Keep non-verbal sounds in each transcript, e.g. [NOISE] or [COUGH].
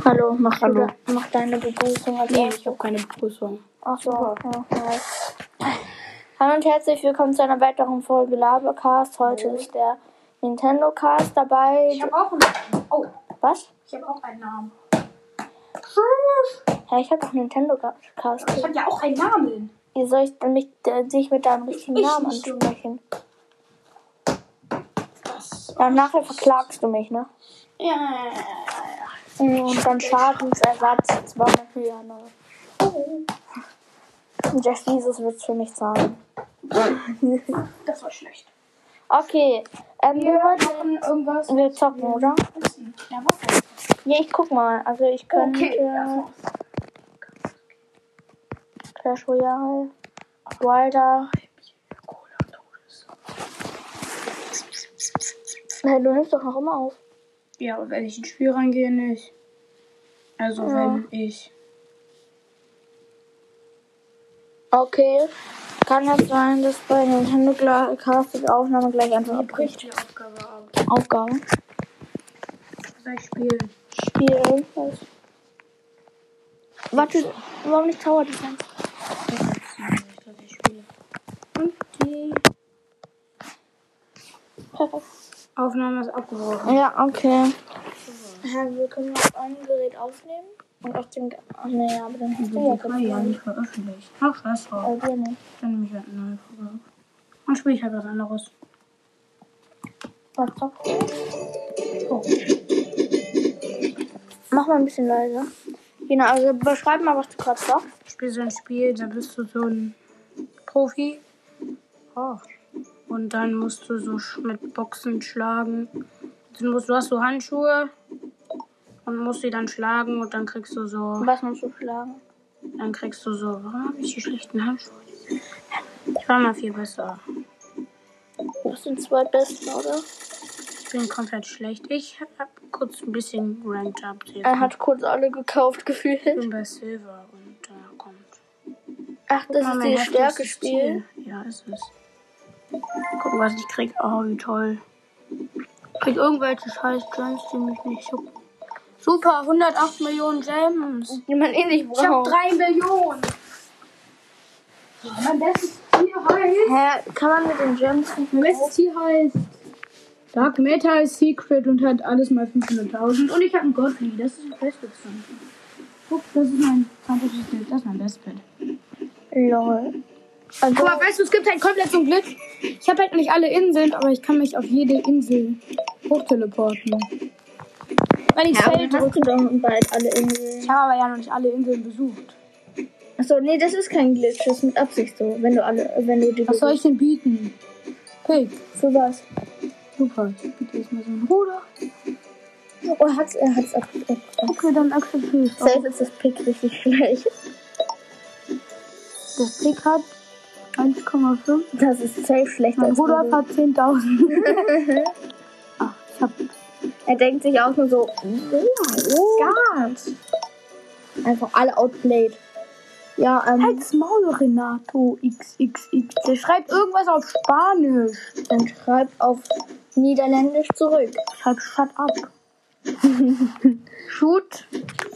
Hallo, mach, Hallo. Du, mach deine Begrüßung als Nee, ich habe keine Begrüßung. Ach so, ja, nice. Hallo und herzlich willkommen zu einer weiteren Folge Labercast. Heute ist der Nintendo Cast dabei. Ich habe auch einen Namen. Oh, Was? ich habe auch einen Namen. Ja, ich habe doch Nintendo Cast. Ich habe ja auch einen Namen. Wie soll ich denn mich, äh, dich mit deinem richtigen Ich Namen ansprechen? Ja, und nachher verklagst du mich, ne? Ja, Und dann Schadensersatz 200 ne? Oh, Und Jeff Jesus wird es für mich zahlen. [LAUGHS] das war schlecht. Okay, ähm, wir, wollten- machen irgendwas. wir zocken, oder? Ja, was? Ja, ich guck mal. Also ich könnte Okay. Clash Royale, Wilder. Hey, du nimmst doch noch immer auf. Ja, wenn ich ins Spiel reingehe, nicht. Also, Ja. wenn ich. Okay. Kann das sein, dass bei Nintendo Cast die Aufnahme gleich einfach abbricht? die Aufgabe ab. Aufgabe. Ich spielen? Spielen. Was? Warte, warum nicht Tower Defense? Ich glaube, ich spiele. Okay. Perfekt. Aufnahme ist abgebrochen. Ja, okay. Ja, wir können auf einem Gerät aufnehmen und auf dem. Ge- Ach nee, ja, aber dann hast du ja Die kann ja nicht veröffentlicht. Ach, scheiß drauf. Bei dir nicht. Dann nehme ich halt eine neue Folge. Dann spiele ich halt was anderes. Du? Oh. Mach mal ein bisschen leiser. Genau, also beschreib mal, was du gerade zockst. Ich spiele so ein Spiel, da bist du so ein Profi. Oh. Und dann musst du so mit Boxen schlagen. Dann musst, du hast so Handschuhe und musst die dann schlagen und dann kriegst du so. Was musst du schlagen? Dann kriegst du so. Warum habe ich die schlechten Handschuhe? Ich war mal viel besser. Du bist den zweitbesten, oder? Ich bin komplett schlecht. Ich habe kurz ein bisschen ranked up. Er hat kurz alle gekauft Ich gefühlt. bin bei Silver und da kommt. Ach, das Mal ist mein die Stärke-Spiel. Ja, ist es. Gucken, was ich krieg. Oh, wie toll. Ich krieg irgendwelche scheiß Gems, die mich nicht jucken. Super, 108 Millionen Gems. Die man eh nicht Ich hab braucht. 3 Millionen. Mein bestes Tier heißt. Hä, kann man mit den Gems nicht Mein bestes Tier heißt. Dark Metal Secret und hat alles mal 500.000. Und ich habe einen Godly. Das ist das Beste. Guck, das ist mein Bild. Das ist mein bestes Bild. Lol. Also, Aber weißt du, es gibt halt komplett so ein Glück. Ich habe halt nicht alle Inseln, aber ich kann mich auf jede Insel hochteleporten. Wenn ich ja, Feld dann hast du doch bald alle Inseln. Ich habe aber ja noch nicht alle Inseln besucht. Achso, nee, das ist kein Glitch, das ist mit Absicht so. Wenn du alle, wenn du die Was soll ich denn bieten? Pig. Für was? Super. Ich biete erstmal so einen Ruder. Oh, er hat's, er hat's ab. ab- ab- Okay, dann akzeptiere ich Safe ist das Pick richtig schlecht. Das Pig hat 1,5. Das ist safe schlechter Mein als Rudolf hat 10.000. [LAUGHS] Ach, ich hab Er denkt sich auch nur so, oh, God. Einfach alle outplayed. Ja, ähm, Halt's Maul, Renato XXX. Der schreibt irgendwas auf Spanisch. dann schreib auf Niederländisch zurück. Schreib shut up. [LAUGHS] Shoot.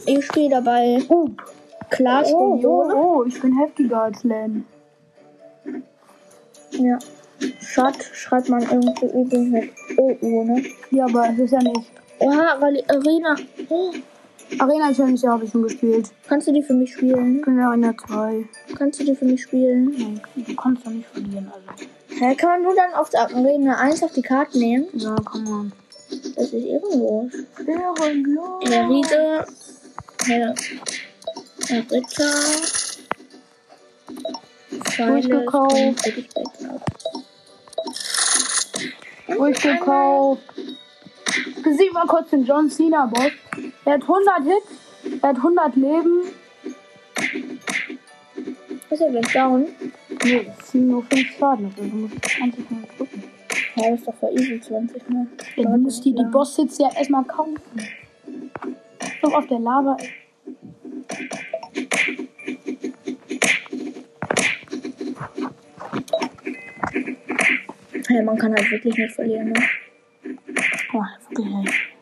Ich spiele dabei Up. Clash Oh, oh, oh, ich bin heftiger als Len. Ja. Shot schreibt man irgendwie übrigens mit OU, ne? Ja, aber es ist ja nicht. Oha, weil Arena. Oh, Arena Challenge habe ich schon gespielt. kannst du die für mich spielen? Ich bin ja in der 2. Kannst du die für mich spielen? Nein, du kannst doch nicht verlieren, also. Hä, kann man nur dann auf der Arena 1 auf die Karte nehmen? Ja, komm on. Das ist ehrenlos. Ehrenlos. Der Riese. Der, der Ritter. Durchgekauft. Pfeile, Durchgekauft. Besieg mal kurz den John Cena Boss. Er hat 100 Hits. Er hat 100 Leben. Ist er gleich down? Nee, das sind nur 5 Schaden. Also du musst 20 Mal drücken. Ja, das ist doch voll easy, 20 Mal. Ja, du musst dir die Boss-Hits ja erstmal kaufen. So auf der Lava. Ja, man kann halt wirklich nicht verlieren, ne? Oh, wirklich.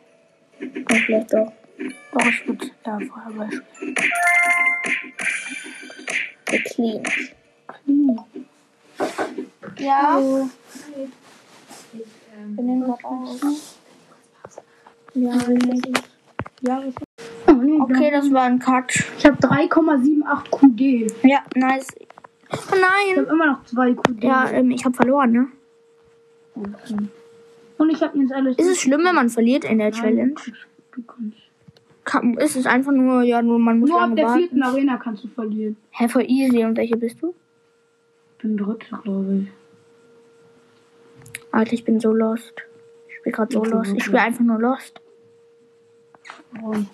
Und vielleicht doch. Doch. Aber ich würde ja Feuerball spielen. Gecleant. Hm. Ja. So. Wir nehmen noch auf. Ja, ja, das oh, nee, Okay, das war ein Cut. Ich habe 3,78 QD. Ja, nice. Oh Ich nein. habe immer noch 2 QD. Ja, ähm, ich habe verloren, ne? Und ich habe jetzt alles. Ist es schlimm, wenn man verliert in der Challenge? Kann, ist es einfach nur, ja, nur man muss Nur ab der warten. vierten Arena kannst du verlieren. Hä, voll easy. Und welche bist du? Ich bin dritter, glaube ich. Alter, ich bin so lost. Ich spiele gerade so Okay, lost. Ich spiele einfach nur lost. Und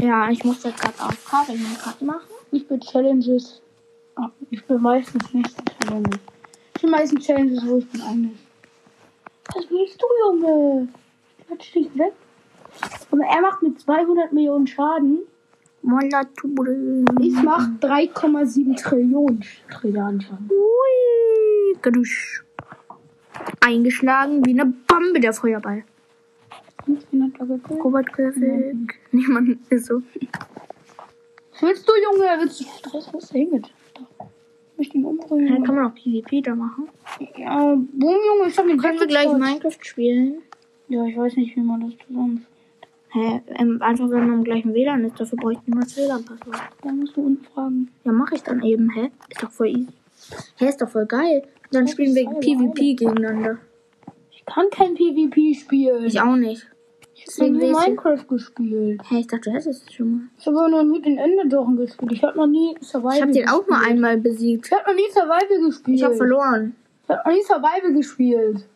Ja, ich muss jetzt gerade auf Cut machen. ich bin Challenges. Ah, Ich bin meistens nicht Challenges. Ich bin meistens Challenges, wo ich bin eigentlich. Was willst du, Junge? Quatsch dich weg. Aber er macht mit 200 Millionen Schaden. Ich mach 3,7 Trillionen Trilliarden Schaden. Ui, gedusch. Eingeschlagen wie eine Bombe der Feuerball. Und er? Robert Käfig. Niemand ist so. Was willst du, Junge? Willst du Stress? Was ist denn mit? Ich möchte ihn Dann umbringen. kann man auch PvP da machen. Ja, boom, Junge, ich hab den Können wir gleich Jackpot. Minecraft spielen? Ja, ich weiß nicht, wie man das zusammen. Hä, ähm, einfach wenn man im gleichen WLAN ist, dafür bräuchte ich nur das WLAN-Passwort. Da musst du unten fragen. Ja, mache ich dann eben, hä? Ist doch voll easy. Hä, ist doch voll geil. Dann Das spielen wir PvP gegeneinander. Ich kann kein PvP spielen. Ich auch nicht. Ich weiß ich- Minecraft gespielt. Hä, ich dachte, du hättest es schon mal. Ich habe noch nie den Enderdochen gespielt. Ich habe noch nie Survival Ich habe den auch mal gespielt. einmal besiegt. Ich habe noch nie Survival gespielt. Ich habe verloren. Ich habe noch nie Survival gespielt.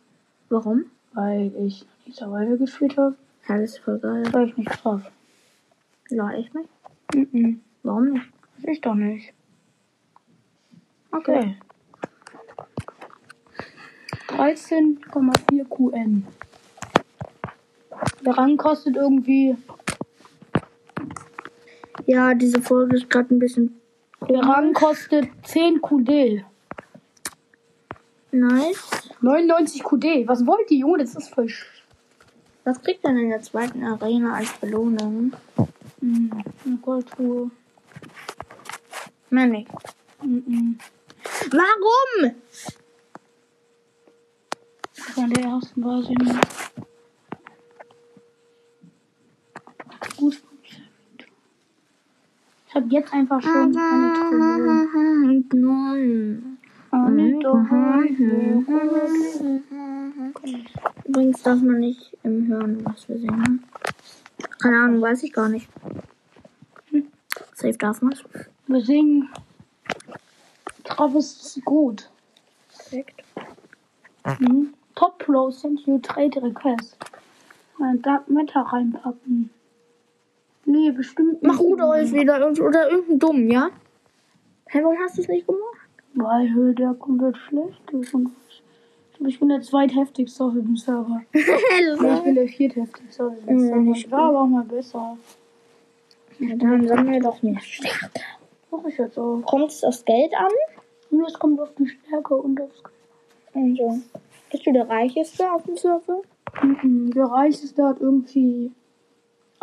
Warum? Weil ich noch nie Survival gespielt habe. Ja, das ist voll geil. War ich nicht drauf. Ja, echt nicht? Mhm. Warum nicht? Ich doch nicht. Okay. Okay. 13,4 QN. Der Rang kostet irgendwie. Ja, diese Folge ist gerade ein bisschen Der Rang kostet 10 QD. nice. 99 QD. Was wollt ihr, Junge? Das ist voll. Was kriegt man in der zweiten Arena als Belohnung? Mhm. Eine Goldtruhe. Mehr nicht. Mhm. Warum? Von der ersten war sie nicht. Gut. Ich habe jetzt einfach schon eine. Nein. Eine Trillion. Übrigens darf man nicht im Hören, was wir singen. Keine Ahnung, weiß ich gar nicht. Safe darf man es. Wir singen. Travis gut. Perfekt. Mhm. Top Pro sent you trade request. Ein Dark Matter reinpacken. Nee, bestimmt Mach. Rudolf wieder oder irgendein Dumm, ja? Hä, warum hast du es nicht gemacht? Weil der komplett schlecht ist. Und ich bin der zweitheftigste auf dem Server. [LAUGHS] Ja, ich bin der viertheftigste auf dem Mhm, Server. Ich war aber auch mal besser. Dann sammle doch mehr Stärke. Mach ich jetzt auch. Kommt es aufs Geld an? Nur es kommt auf die Stärke und aufs. Also, bist du der Reicheste auf dem Server? Mhm. Der Reichste hat irgendwie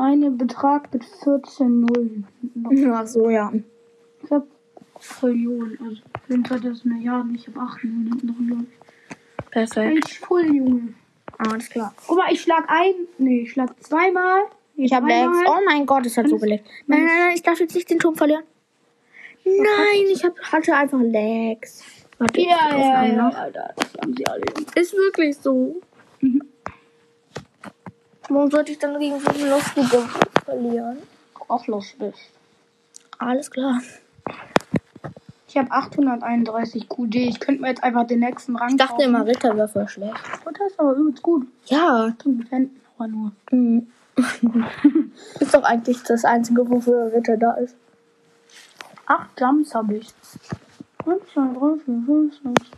einen Betrag mit 14 Nullen. Ach so, ja. Ich hab Trillionen. Also 25 Milliarden. Ich hab 8 Nullen hinten drin. glaub ich. Perfekt. Ein voll Junge. Alles klar. Guck mal, ich schlag ein. Nee, ich schlag zweimal. Ich habe. Lags. Oh mein Gott, es hat so geleckt. Nein, nein, nein, ich darf jetzt nicht den Turm verlieren. Nein, ich hab, hatte einfach. Warte, Ja, ja, ja. Alter, das haben sie alle. Ist wirklich so. Warum sollte ich dann gegen so einen Lustige verlieren? Auch lustig. Alles klar. Ich habe 831 QD. Ich könnte mir jetzt einfach den nächsten Rang Ich dachte immer, Ritter wäre voll schlecht. Das ist aber übelst gut. Ja. Zum Defenden aber nur. Mhm. [LAUGHS] ist doch eigentlich das einzige, wofür Ritter da ist. Acht Jumps habe ich. 1, 2, 3, 4, 5, 6.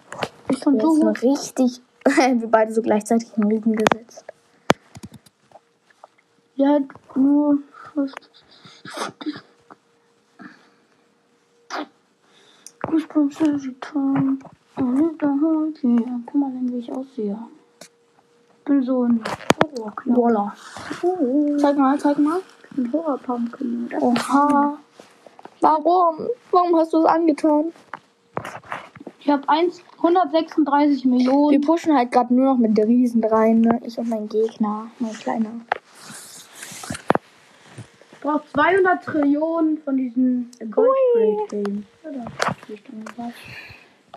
Ich kann so noch richtig, [LAUGHS] wir beide so gleichzeitig im Riegen gesetzt. Ja, nur. Goosebumps every time. Heart, yeah. Guck mal, wie ich aussehe. Ich bin so ein Horrorknaller. Voila. Zeig mal, zeig mal. Ein hoher Pumpkin. Das Oha. Warum? Warum hast du es angetan? Ich habe 136 Millionen. Wir pushen halt gerade nur noch mit der Riesen rein, ne? Ich und mein Gegner, mein kleiner. Ich brauche 200 Trillionen von diesen Gold Trade Games. Ja, da steht dann was.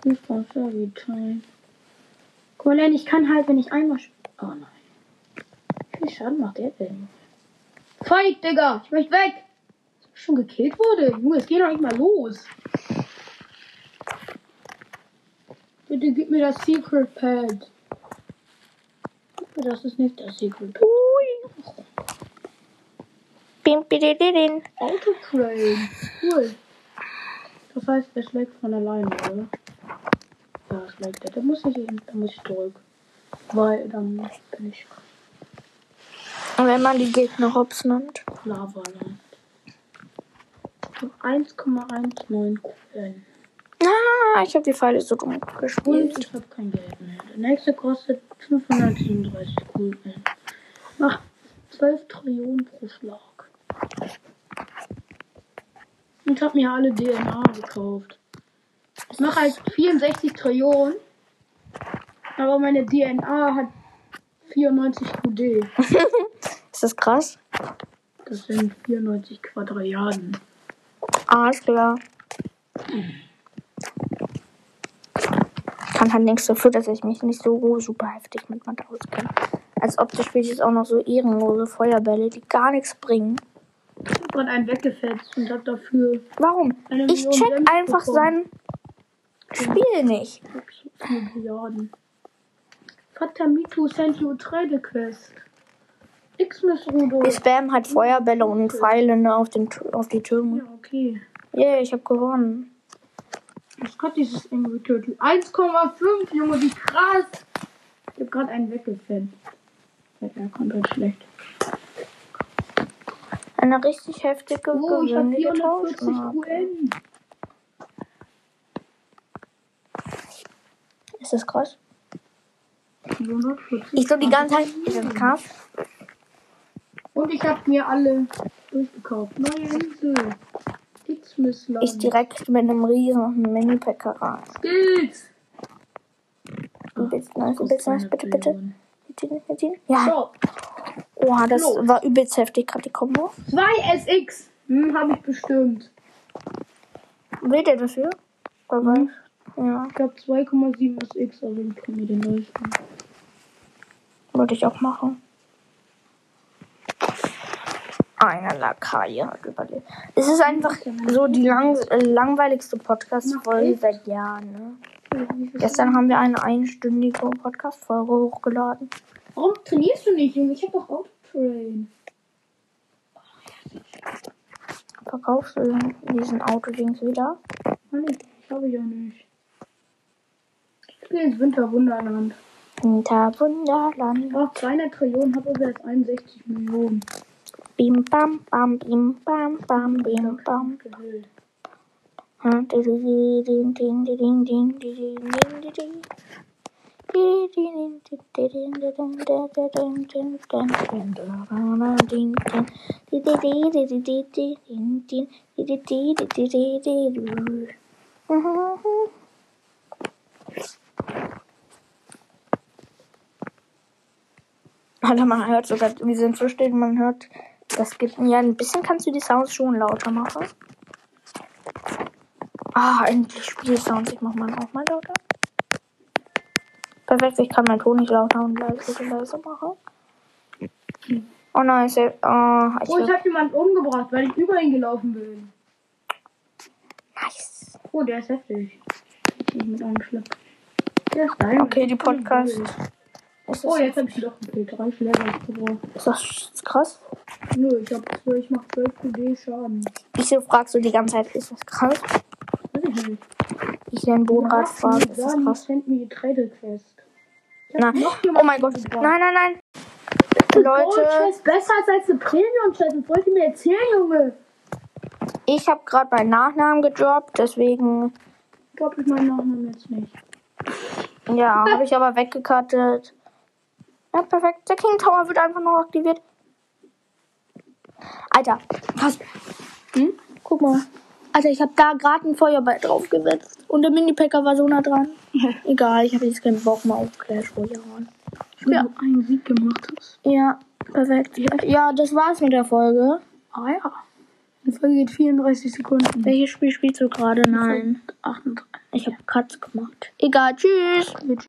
Ist das ja wie Time. Ich kann halt, wenn ich einmal. Oh nein. Wie viel Schaden macht der denn? Fight, Digga! Ich möchte weg! Ich schon gekillt wurde? Junge, es geht doch nicht mal los. Bitte gib mir das Secret Pad. Das ist nicht das Secret Pad. Bim, bidididin. Autotrain. Cool. Das heißt, er schlägt von alleine, oder? Ja, schlägt er. Da muss ich hin, da muss ich zurück. Weil dann bin ich Und wenn man die Gegner Hops nimmt. Lavaland. Ich hab 1,19 Kugeln. Ah, ich habe die Pfeile so dumm Und gespielt. ich habe kein Geld mehr. Der nächste kostet 537 Kugeln. Macht 12 Trillionen pro Schlag. Und hab mir alle DNA gekauft. Ich mache halt 64 Trillionen. Aber meine DNA hat 94 QD. [LAUGHS] Ist das krass? Das sind 94 Quadrilliarden. Alles klar. Kann halt nichts dafür, dass ich mich nicht so super heftig mit Mathe auskenne. Als ob du spielst jetzt auch noch so ehrenlose Feuerbälle, die gar nichts bringen. Gerade einen weggefetzt und hab dafür Warum? Ich check Gems einfach bekommen. sein Spiel nicht. ups, 4 Milliarden. Fatamitu sent you trade quest. Xmas Rudo. Wir spammen halt Feuerbälle und Pfeile ne, auf, den, Tür- auf die Türme. Ja, okay. Yeah, ich hab gewonnen. Was hat dieses Angry Turtle? 1,5, Junge, wie krass. Ich hab gerade einen weggefetzt. Der kommt halt schlecht. Eine richtig heftige Oh, ich hab gewöhnliche 440 Tauschmarke. UN. Ist das krass? 440. Ich so die ganze Zeit. Das krass? Und ich hab mir alle durchgekauft. Neue Insel. Xmas Land. Ich direkt mit einem riesen Mini-Packer rein. Skills. Übelst nice, übelst nice. Bitte, bitte. Mit mit. Ja. So, Oha, das Los. war übelst heftig gerade die Kombo. 2 SX. Hm, hab ich bestimmt. Will der dafür? Weiß. Hm. Ja, Ich glaube 2,7 SX, also ich kann mir den neuesten. wollte ich auch machen. Eine Lakaie hat überlebt. Es ist einfach so die lang äh, langweiligste Podcast-Folge seit Jahren. Ne? Gestern haben wir eine einstündige Podcast-Folge hochgeladen. Warum trainierst du nicht, Junge? Ich hab doch Autotrain. Verkaufst du diesen Autodings wieder? Ich, ich habe ja nicht. Ich gehe ins Winterwunderland. Hinter Ich Wunderland. brauche 200 Trillionen, habe aber erst 61 Millionen. Bim bam bam bim bam bam bim bam. Alter, man hört sogar, wir sind so still, man hört, das gibt ja ein bisschen kannst du die Sounds schon lauter machen. Ah, endlich Spielsounds. Ich mach meinen auch mal lauter. Perfekt, ich kann meinen Ton nicht lauter und leise, leise machen. Oh nein, ich, oh, ich Oh, ich habe jemanden umgebracht, weil ich über ihn gelaufen bin. nice. Oh, der ist heftig. Ich mit angeschleppt. Der ist geil. Okay, die Podcast. Oh, jetzt habe ich doch ein Bild. Drei Schläger gebraucht. ist das krass? Nö, ich hab 12, ich mach 12 QD Schaden. Wieso fragst du die ganze Zeit, ist das krass? Weiß ich nicht. Ich lerne Bodenrad fahren, ist das Dani krass? sent me Trade Quest. Ich hab Na, oh mein Gott. Nein, nein, nein. Leute, Chest besser als eine Premium Chest. Das wollt ihr mir erzählen, Junge? ich habe gerade meinen Nachnamen gedroppt, deswegen, Glaub ich meinen Nachnamen jetzt nicht. ja, [LAUGHS] habe ich aber weggekattet. Ja, perfekt. Der King Tower wird einfach noch aktiviert. Alter, krass. Hm? Guck mal. Alter, ich habe da gerade ein Feuerball draufgesetzt. Und der Mini-Packer war so nah dran. [LAUGHS] Egal, ich habe jetzt keinen Bock mehr auf Clash Royale. Wenn du einen Sieg gemacht hast. Ja, perfekt. Ja, das war's mit der Folge. Ah ja. Die Folge geht 34 Sekunden. Welches Spiel spielst du gerade? Nein. 38. Ich habe Katz gemacht. Egal, tschüss.